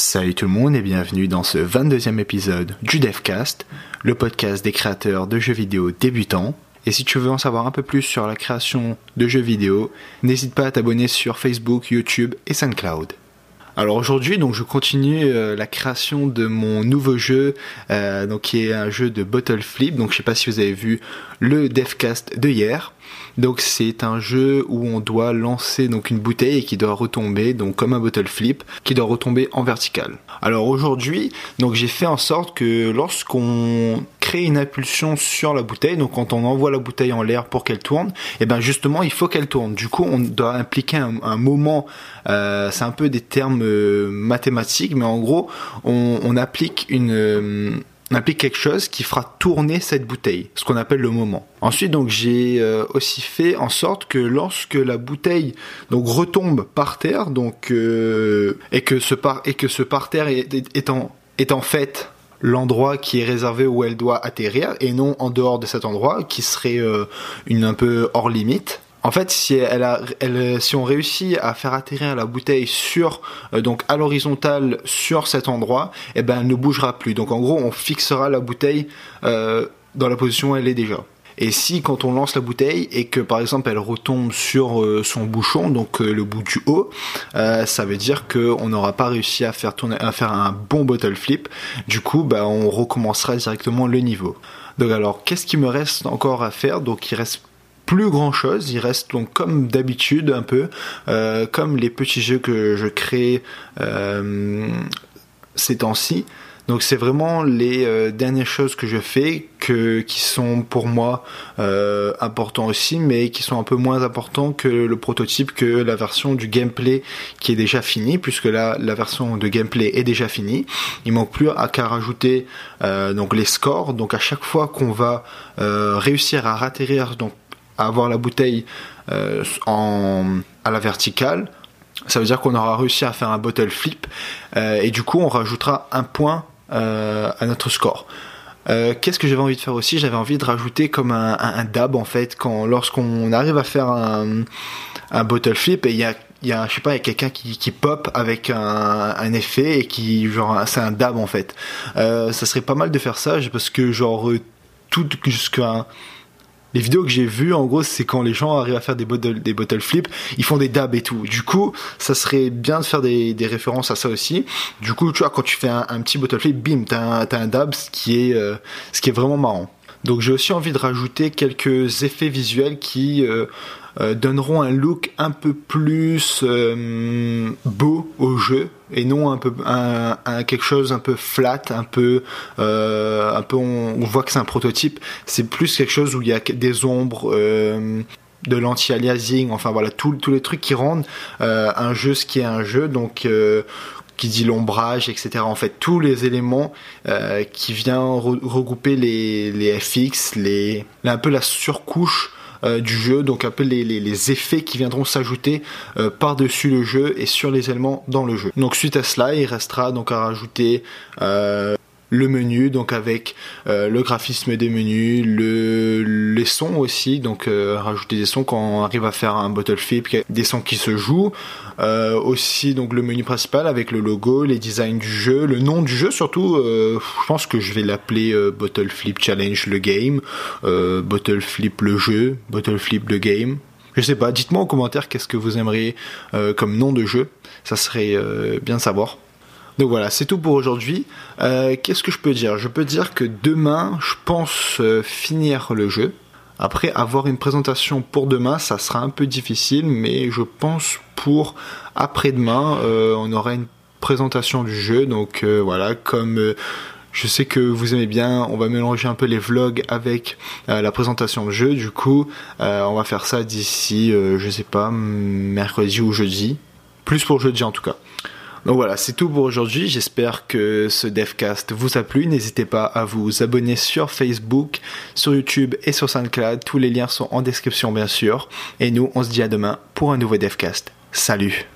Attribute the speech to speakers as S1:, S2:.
S1: Salut tout le monde et bienvenue dans ce 22e épisode du DevCast, le podcast des créateurs de jeux vidéo débutants. Et si tu veux en savoir un peu plus sur la création de jeux vidéo, n'hésite pas à t'abonner sur Facebook, YouTube et SoundCloud. Alors aujourd'hui, donc je continue euh, la création de mon nouveau jeu, euh, qui est un jeu de bottle flip. Donc je sais pas si vous avez vu le Devcast de hier. Donc c'est un jeu où on doit lancer donc une bouteille et qui doit retomber donc comme un bottle flip qui doit retomber en vertical. Alors aujourd'hui, donc j'ai fait en sorte que lorsqu'on crée une impulsion sur la bouteille, donc quand on envoie la bouteille en l'air pour qu'elle tourne, et eh ben justement il faut qu'elle tourne. Du coup on doit impliquer un, moment, euh, c'est un peu des termes euh, mathématiques, mais en gros on, on applique une euh, on applique quelque chose qui fera tourner cette bouteille, ce qu'on appelle le moment. Ensuite, donc j'ai euh, aussi fait en sorte que lorsque la bouteille donc retombe par terre, donc euh, et que ce par et que ce par terre est, est, en, fait l'endroit qui est réservé où elle doit atterrir et non en dehors de cet endroit qui serait euh, un peu hors limite en fait, si elle a, elle, si on réussit à faire atterrir la bouteille sur, euh, donc à l'horizontale sur cet endroit, eh ben, elle ne bougera plus. Donc en gros, on fixera la bouteille euh, dans la position où elle est déjà. Et si quand on lance la bouteille et que par exemple elle retombe sur euh, son bouchon, donc le bout du haut, ça veut dire qu'on n'aura pas réussi à faire tourner, à faire un bon bottle flip. Du coup, bah, on recommencera directement le niveau. Donc alors, qu'est-ce qui me reste encore à faire? Donc il reste plus grand chose. Il reste donc comme d'habitude un peu, euh, comme les petits jeux que je crée euh, ces temps-ci. Donc c'est vraiment les euh, dernières choses que je fais que, qui sont pour moi euh, importants aussi, mais qui sont un peu moins importants que le prototype, que la version du gameplay qui est déjà finie, puisque là la version de gameplay est déjà finie. Il manque plus à qu'à rajouter donc les scores. Donc à chaque fois qu'on va réussir à ratterrir donc avoir la bouteille euh, à la verticale, ça veut dire qu'on aura réussi à faire un bottle flip euh, et du coup on rajoutera un point euh, à notre score. Qu'est-ce que j'avais envie de faire aussi? J'avais envie de rajouter comme un, dab en fait quand lorsqu'on arrive à faire un, bottle flip et il y a je sais pas il y a quelqu'un qui, pop avec un, un effet et qui genre c'est un dab en fait ça serait pas mal de faire ça parce que genre tout jusqu'à les vidéos que j'ai vues, en gros, c'est quand les gens arrivent à faire des bottle, des bottle flips, ils font des dabs et tout. Du coup, ça serait bien de faire des, des références à ça aussi. Du coup, tu vois, quand tu fais un, petit bottle flip, bim, t'as un, un dab, ce qui est, euh, ce qui est vraiment marrant. Donc j'ai aussi envie de rajouter quelques effets visuels qui euh, euh, donneront un look un peu plus euh, beau au jeu et non un peu quelque chose un peu flat, un peu un peu on, voit que c'est un prototype. C'est plus quelque chose où il y a des ombres. de l'anti-aliasing, enfin voilà, tous les trucs qui rendent un jeu ce qui est un jeu. Donc qui dit l'ombrage, etc. En fait, tous les éléments euh, qui viennent regrouper les, les FX, les, un peu la surcouche euh, du jeu, donc un peu les, les, les effets qui viendront s'ajouter euh, par-dessus le jeu et sur les éléments dans le jeu. Donc suite à cela, il restera donc à rajouter le menu, donc avec euh, le graphisme des menus, le, les sons aussi, donc euh, rajouter des sons quand on arrive à faire un bottle flip, des sons qui se jouent, euh, aussi donc le menu principal avec le logo, les designs du jeu, le nom du jeu surtout, je pense que je vais l'appeler Bottle Flip Challenge le game, Bottle Flip le jeu, Bottle Flip le game. Je sais pas, dites-moi en commentaire qu'est-ce que vous aimeriez comme nom de jeu, ça serait bien de savoir. Donc voilà, c'est tout pour aujourd'hui. Euh, qu'est-ce que je peux dire? Je peux dire que demain, je pense euh, finir le jeu. Après, avoir une présentation pour demain, ça sera un peu difficile, mais je pense pour après-demain, euh, on aura une présentation du jeu. Donc voilà, comme je sais que vous aimez bien, on va mélanger un peu les vlogs avec la présentation de jeu. Du coup, on va faire ça d'ici, je sais pas, mercredi ou jeudi. Plus pour jeudi en tout cas. Donc voilà, c'est tout pour aujourd'hui. J'espère que ce devcast vous a plu. N'hésitez pas à vous abonner sur Facebook, sur YouTube et sur SoundCloud. Tous les liens sont en description bien sûr. Et nous, on se dit à demain pour un nouveau devcast. Salut